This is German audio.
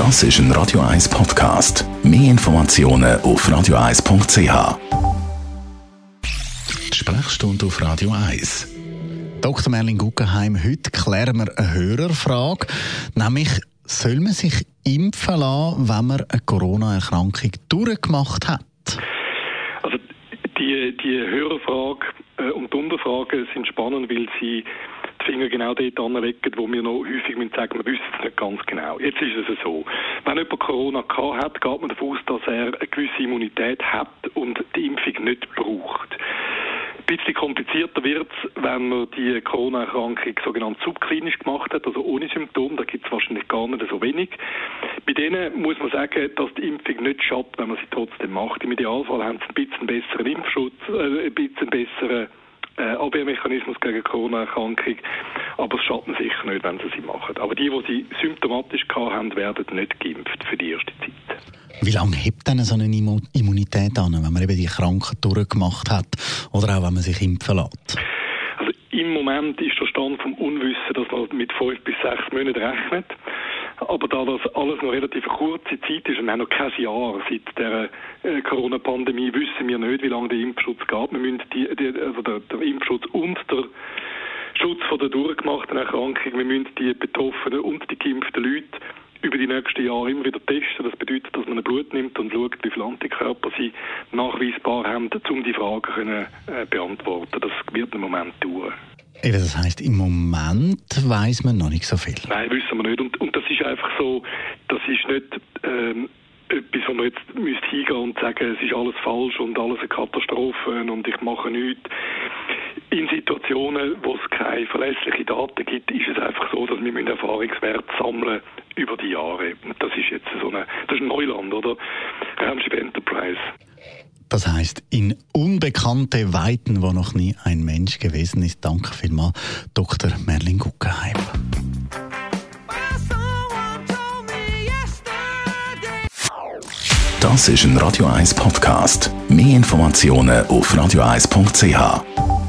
Das ist ein Radio 1 Podcast. Mehr Informationen auf radio1.ch. Die Sprechstunde auf Radio 1. Dr. Merlin Guggenheim, heute klären wir eine Hörerfrage, nämlich soll man sich impfen lassen, wenn man eine Corona-Erkrankung durchgemacht hat? Also die, die Hörerfrage äh, und die Unterfrage sind spannend, weil sie die Finger genau dort anlegen, wo wir noch häufig sagen, wir wissen es nicht ganz genau. Jetzt ist es so, wenn jemand Corona gehabt hat, geht man davon aus, dass er eine gewisse Immunität hat und die Impfung nicht braucht. Ein bisschen komplizierter wird es, wenn man die Corona-Erkrankung sogenannt subklinisch gemacht hat, also ohne Symptome. Da gibt es wahrscheinlich gar nicht so wenig. Bei denen muss man sagen, dass die Impfung nicht schadet, wenn man sie trotzdem macht. Im Idealfall haben sie ein bisschen besseren Impfschutz, äh, ein bisschen besseren äh, Abwehrmechanismus gegen Corona-Erkrankung, aber es schadet sicher nicht, wenn sie sie machen. Aber die, die sie symptomatisch haben, werden nicht geimpft für die erste Zeit. Wie lange hebt denn so eine Immunität an, wenn man eben die Krankheit durchgemacht hat oder auch wenn man sich impfen lässt? Also im Moment ist der Stand vom Unwissen, dass man mit fünf bis sechs Monaten rechnet. Aber da das alles noch relativ kurze Zeit ist und wir haben noch kein Jahr seit der äh, Corona-Pandemie, wissen wir nicht, wie lange der Impfschutz geht. Wir müssen die, die, also der, der Impfschutz und der Schutz von der durchgemachten Erkrankung, wir müssen die Betroffenen und die geimpften Leute über die nächsten Jahre immer wieder testen. Das bedeutet, dass man Blut nimmt und schaut, wie viele Antikörper sie nachweisbar haben, um die Fragen können, äh, beantworten. Das wird im Moment dauern. Eben, das heisst, im Moment weiß man noch nicht so viel. Nein, wissen wir nicht. Und, und das ist einfach so, das ist nicht ähm, etwas, wo man jetzt müsste hingehen und sagen, es ist alles falsch und alles eine Katastrophe und ich mache nichts. In Situationen, wo es keine verlässlichen Daten gibt, ist es einfach so, dass wir Erfahrungswerte sammeln über die Jahre. Und das ist jetzt so eine, das ist ein Neuland, oder? Raumschiff Enterprise. Das heißt, in unbekannte Weiten, wo noch nie ein Mensch gewesen ist. Danke vielmals, Dr. Merlin Guggenheim. Das ist ein Radio 1 Podcast. Mehr Informationen auf radio1.ch.